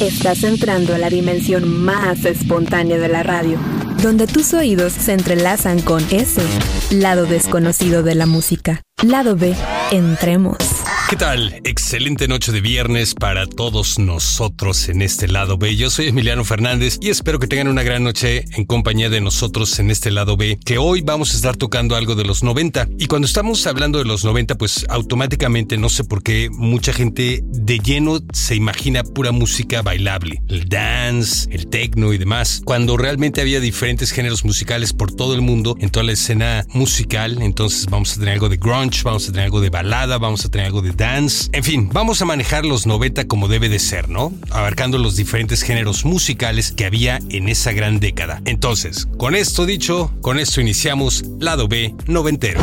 Estás entrando a la dimensión más espontánea de la radio, donde tus oídos se entrelazan con ese lado desconocido de la música. Lado B, entremos. ¿Qué tal? Excelente noche de viernes para todos nosotros en este lado B. Yo soy Emiliano Fernández y espero que tengan una gran noche en compañía de nosotros en este lado B, que hoy vamos a estar tocando algo de los 90. Y cuando estamos hablando de los 90, pues automáticamente, no sé por qué, mucha gente de lleno se imagina pura música bailable, el dance, el techno y demás, cuando realmente había diferentes géneros musicales por todo el mundo, en toda la escena musical. Entonces vamos a tener algo de grunge, vamos a tener algo de balada, vamos a tener algo de dance. En fin, vamos a manejar los 90 como debe de ser, ¿no? Abarcando los diferentes géneros musicales que había en esa gran década. Entonces, con esto dicho, con esto iniciamos lado B noventero.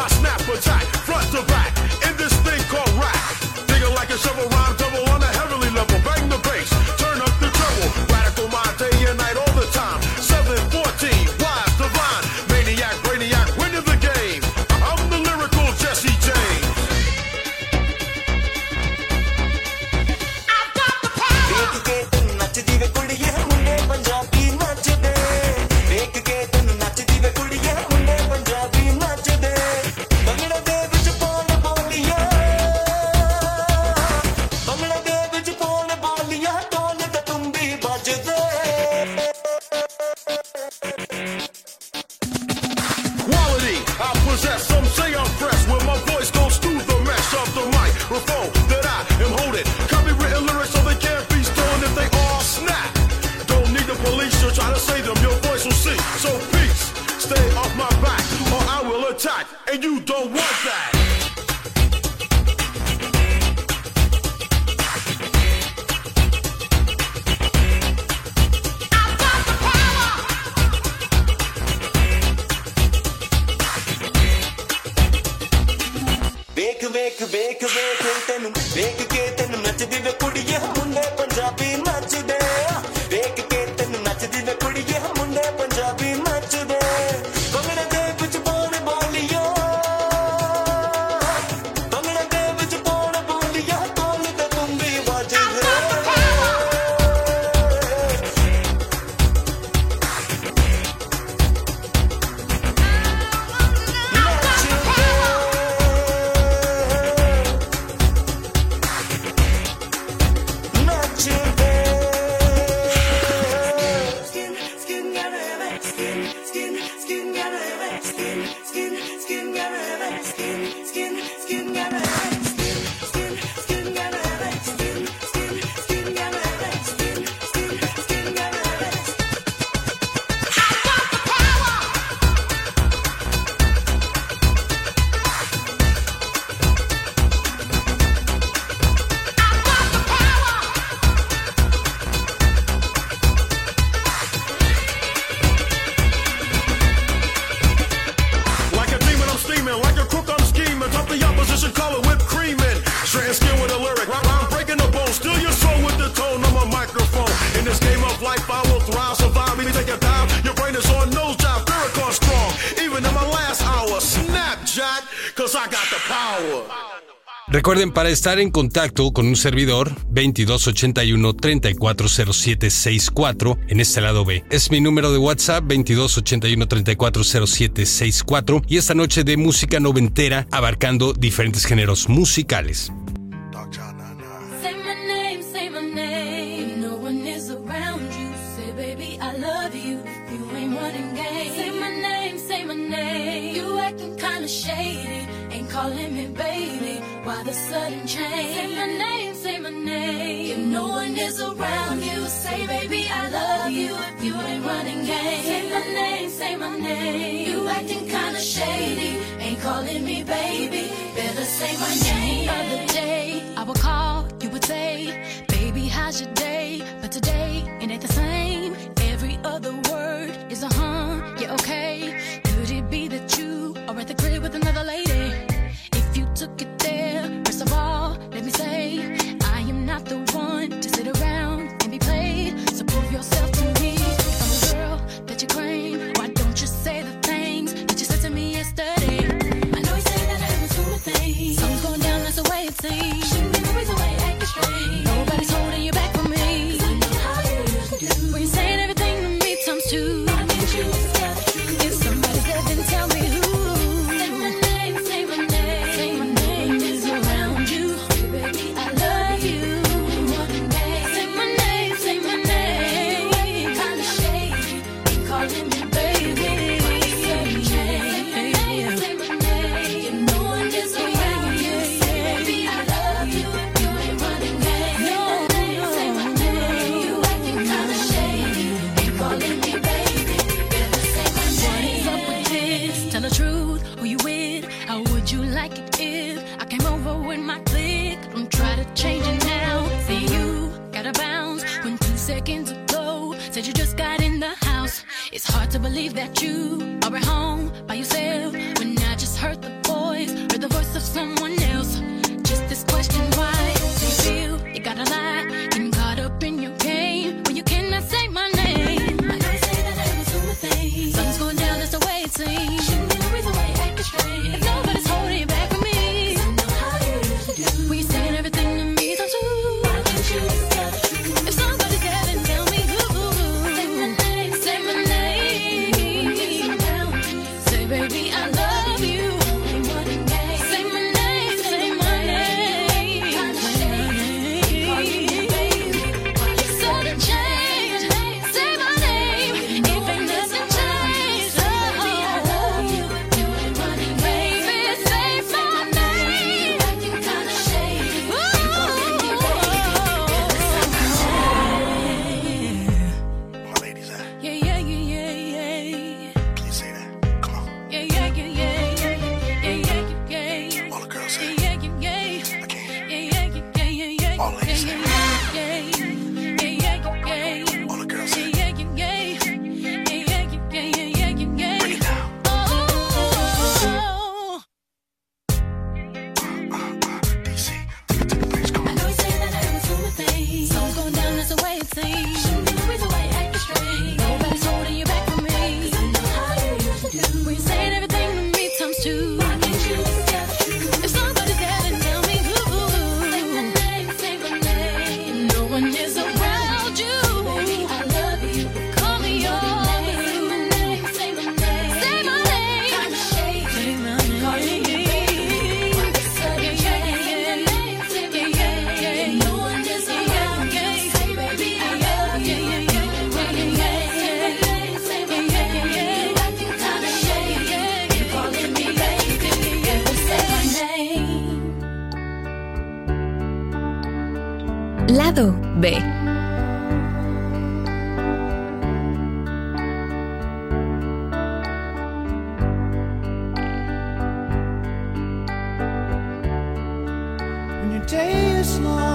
Recuerden, para estar en contacto con un servidor, 2281 340764 en este lado B. Es mi número de WhatsApp, 2281 340764 y esta noche de música noventera abarcando diferentes géneros musicales. Is around you, say, baby, I love you. If you ain't running game, say my name, say my name. You acting kinda shady, ain't calling me baby. Better say my name. Other day, I would call, you would say, baby, how's your day? But today, it ain't the same. Every other word is a huh, yeah, okay. Could it be that you are at the crib with another lady? Day is long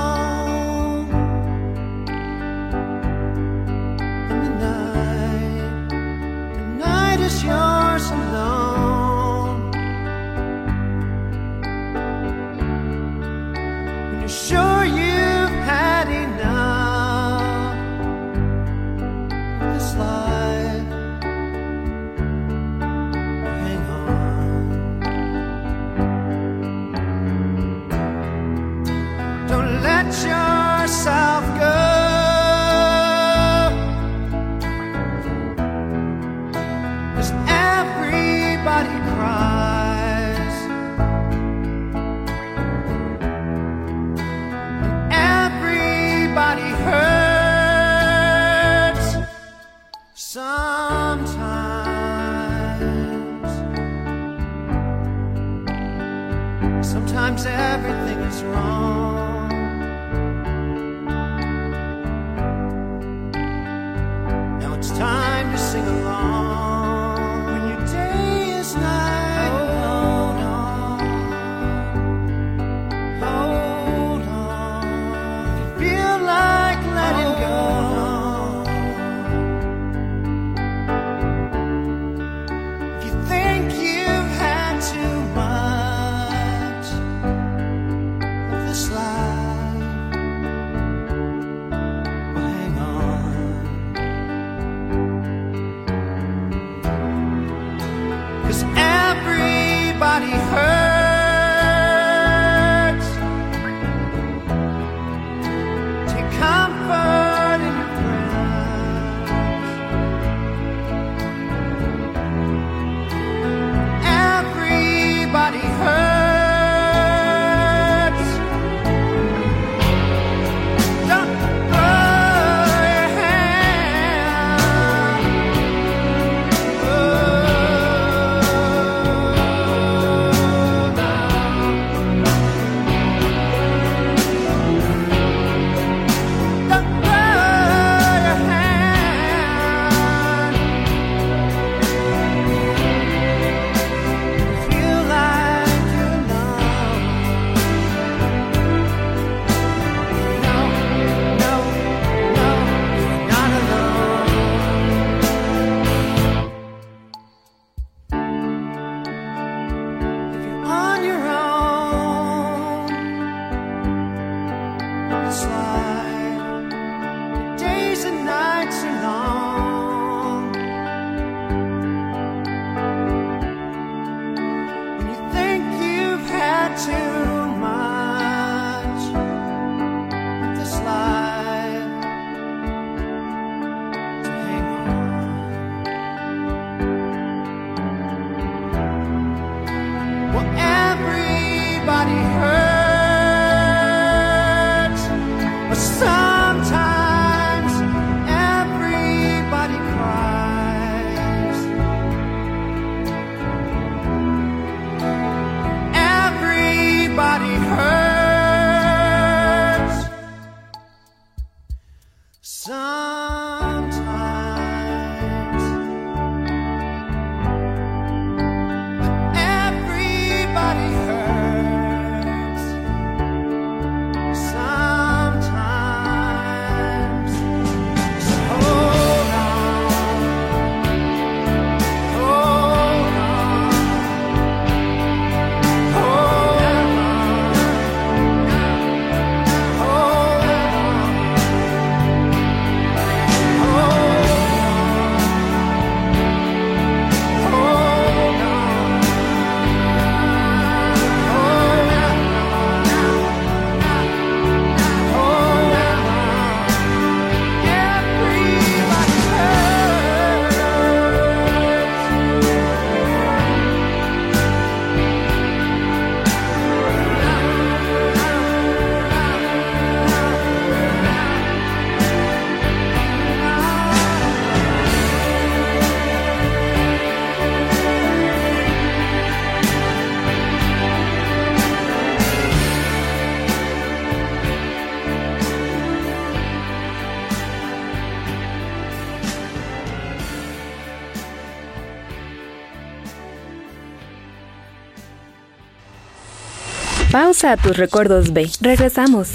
A tus recuerdos B. Regresamos.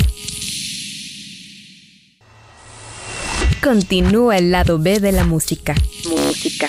Continúa el lado B de la música. Música.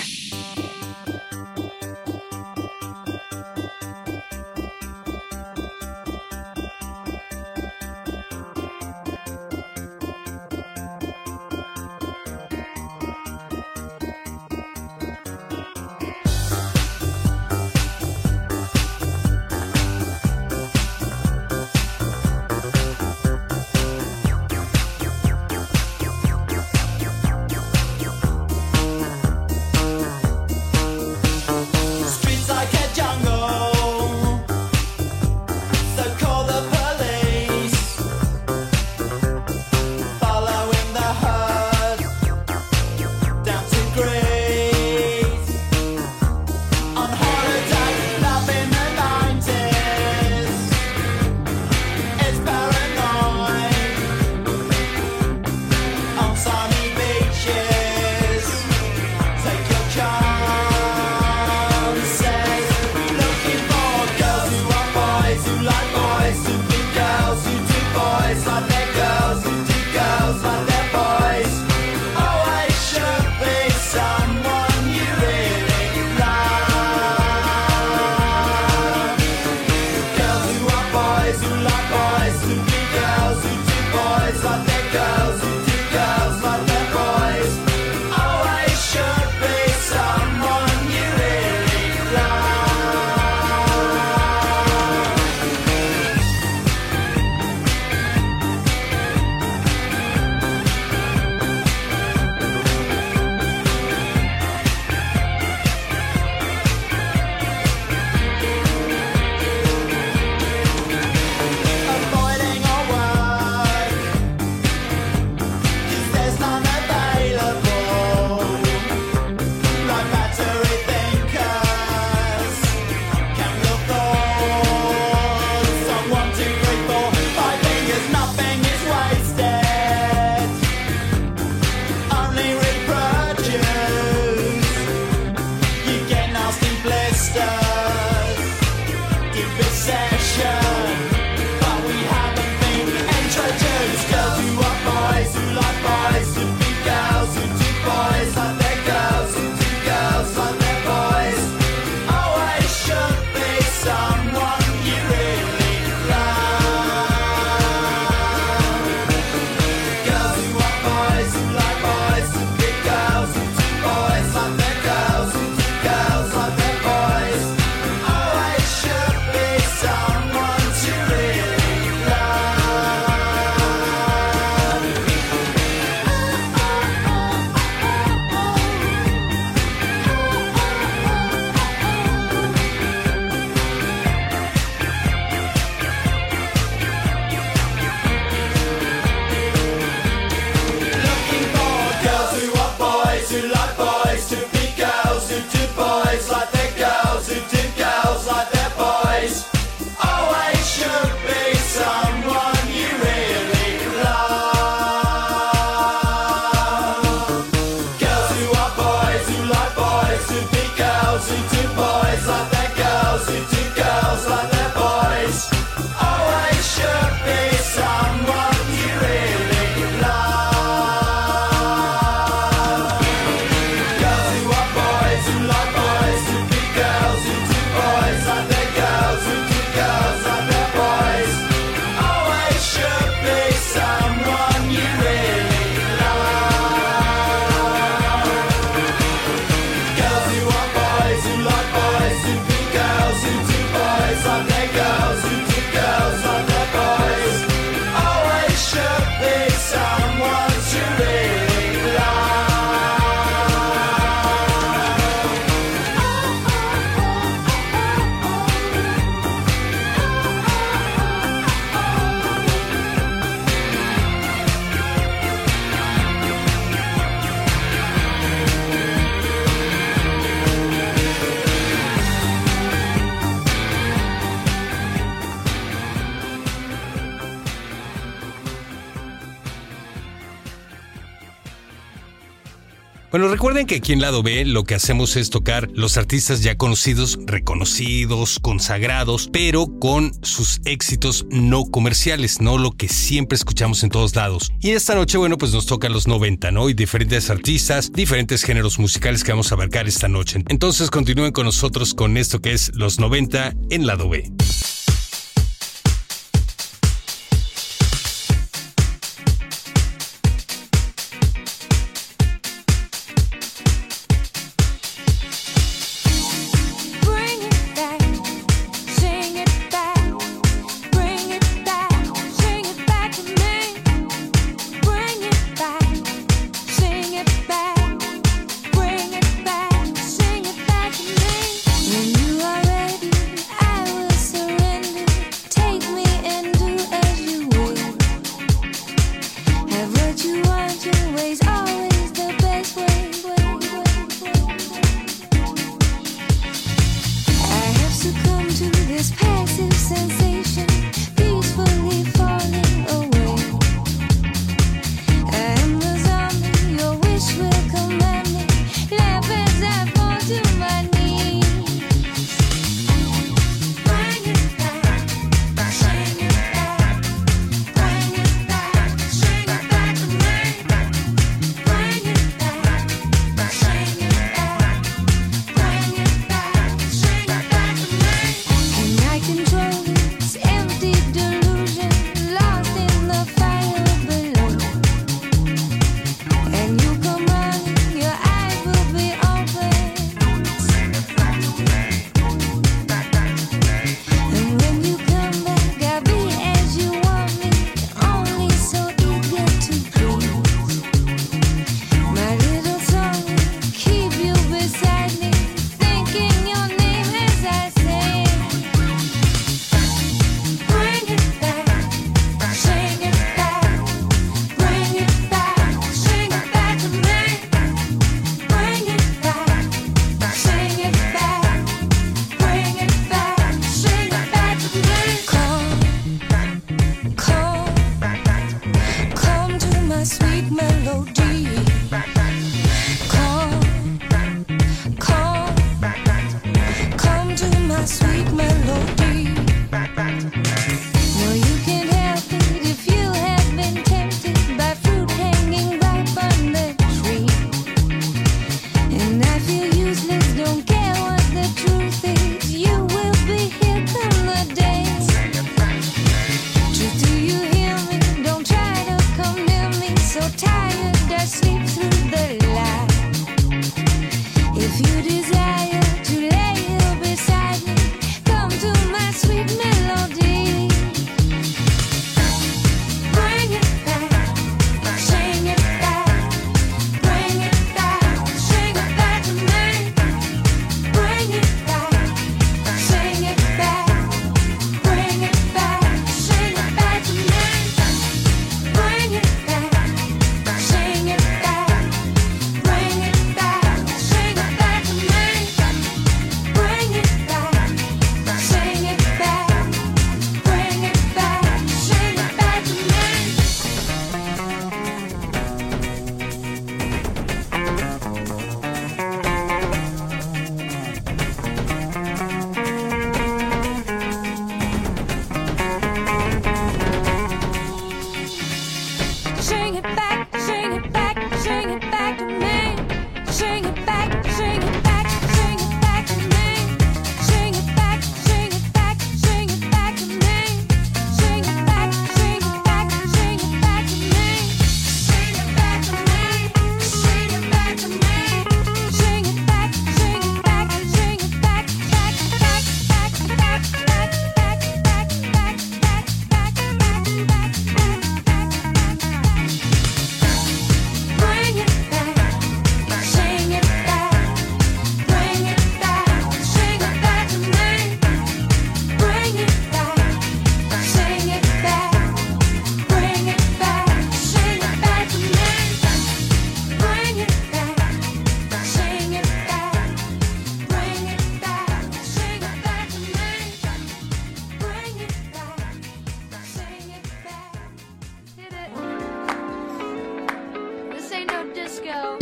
Que aquí en Lado B lo que hacemos es tocar los artistas ya conocidos, reconocidos, consagrados, pero con sus éxitos no comerciales, no lo que siempre escuchamos en todos lados. Y esta noche, bueno, pues nos toca los 90, ¿no? Y diferentes artistas, diferentes géneros musicales que vamos a abarcar esta noche. Entonces continúen con nosotros con esto que es los 90 en Lado B.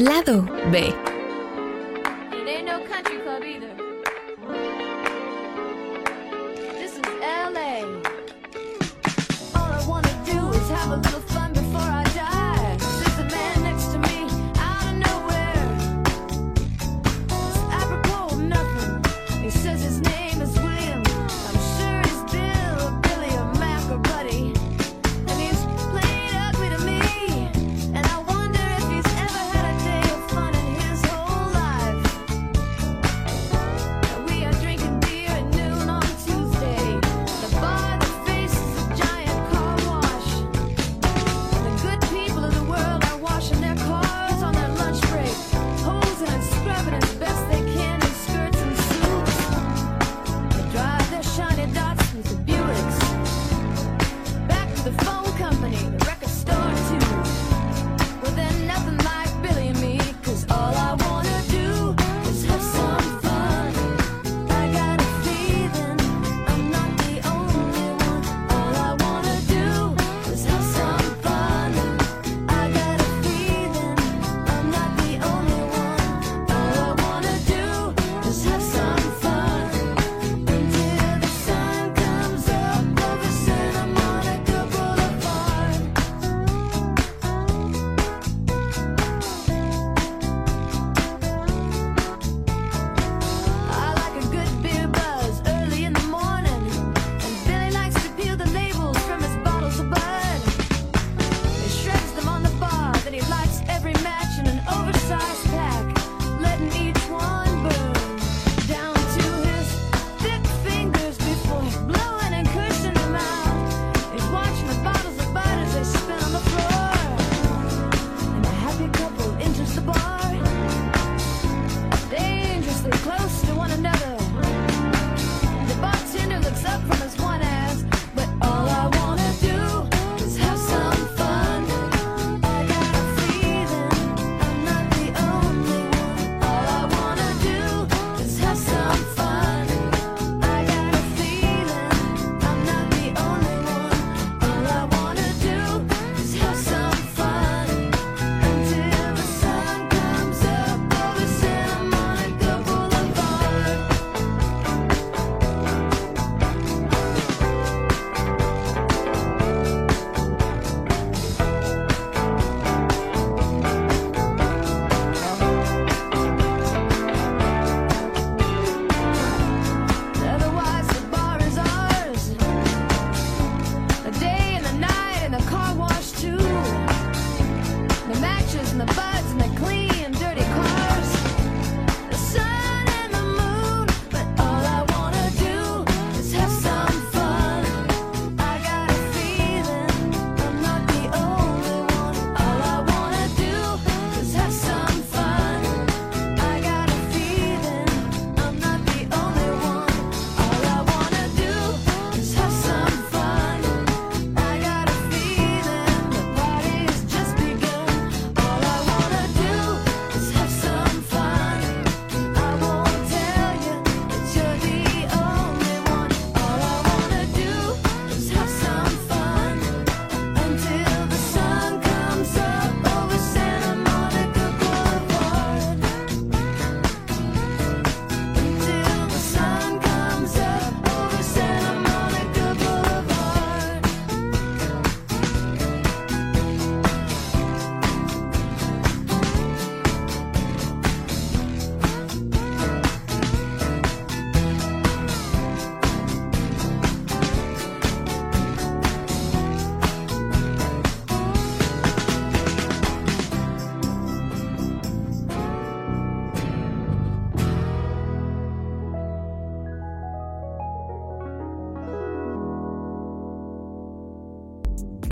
Lado B.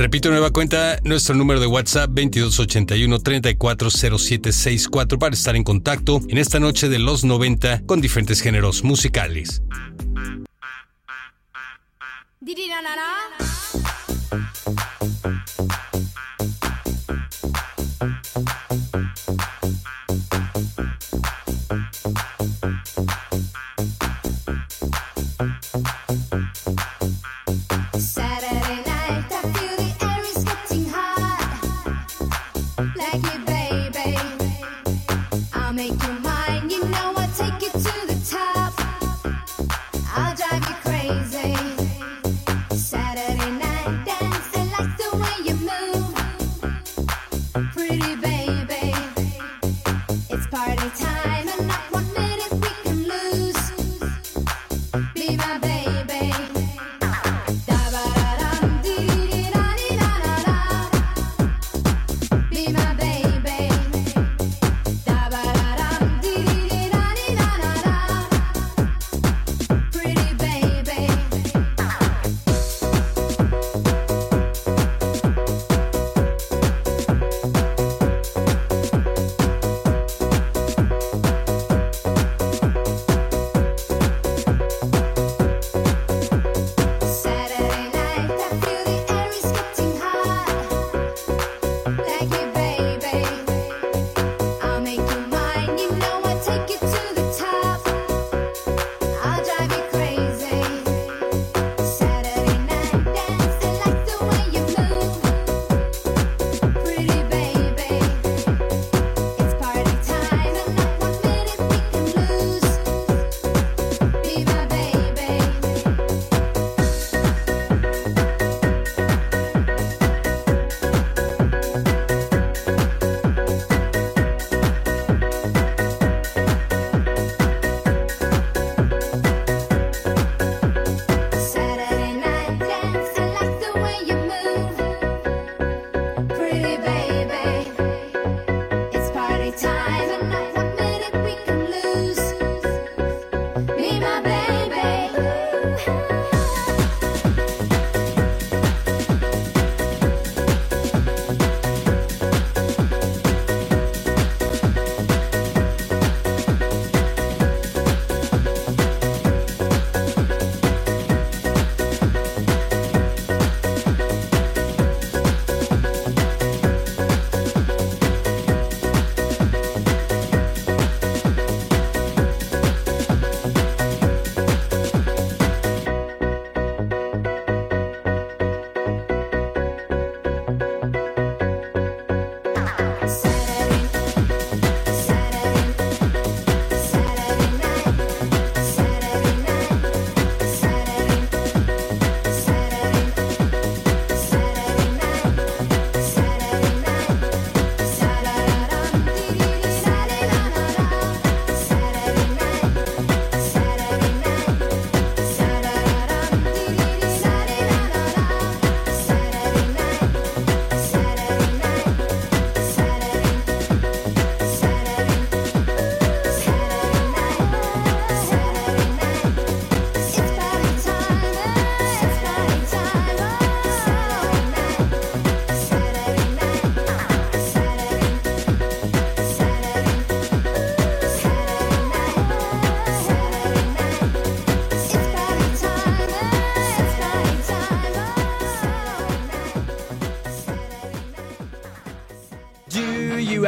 Repito, nueva cuenta, nuestro número de WhatsApp 2281-340764 para estar en contacto en esta noche de los 90 con diferentes géneros musicales.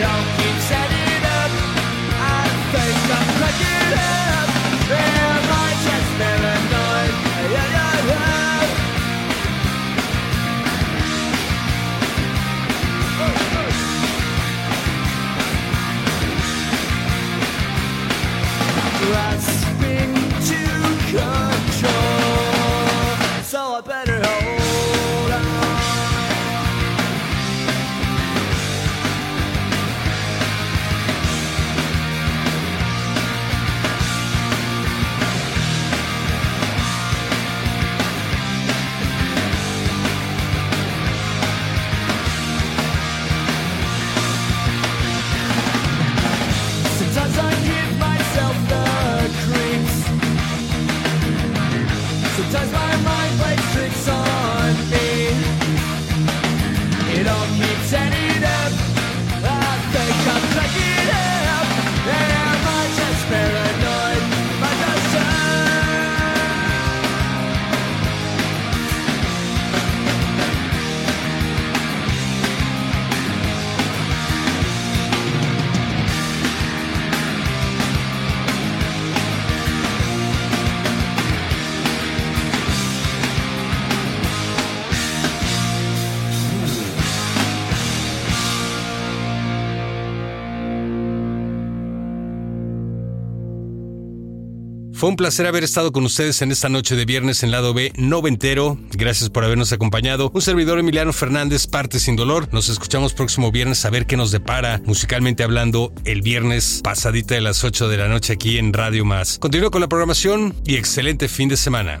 It Un placer haber estado con ustedes en esta noche de viernes en lado B noventero. Gracias por habernos acompañado. Un servidor Emiliano Fernández, parte sin dolor. Nos escuchamos próximo viernes a ver qué nos depara musicalmente hablando el viernes pasadita de las 8 de la noche aquí en Radio Más. Continúo con la programación y excelente fin de semana.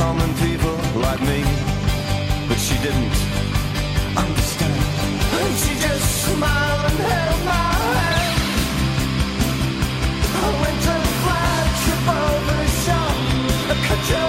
common people like me. But she didn't understand. And she just smiled and held my hand. I went and flagged over the shop.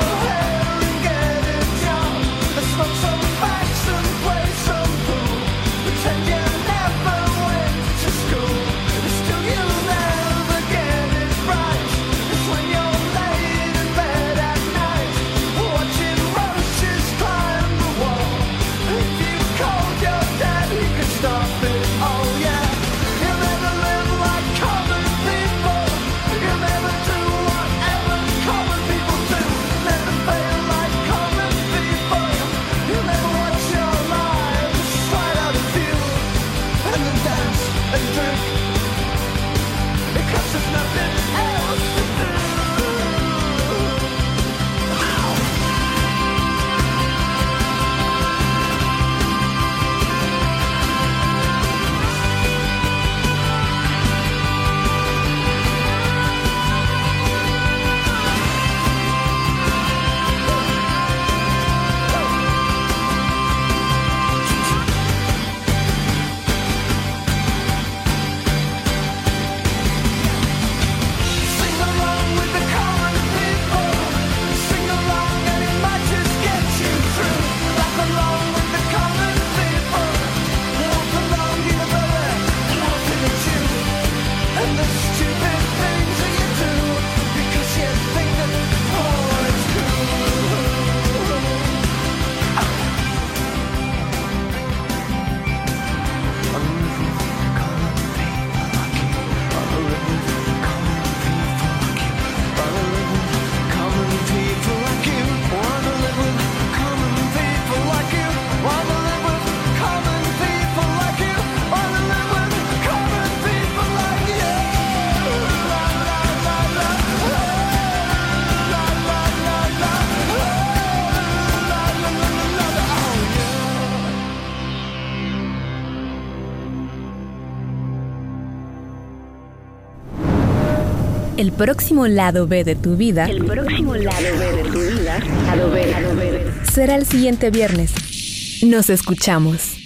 Próximo lado B de tu vida. El próximo lado B de tu vida. Lado B, lado B. Será el siguiente viernes. Nos escuchamos.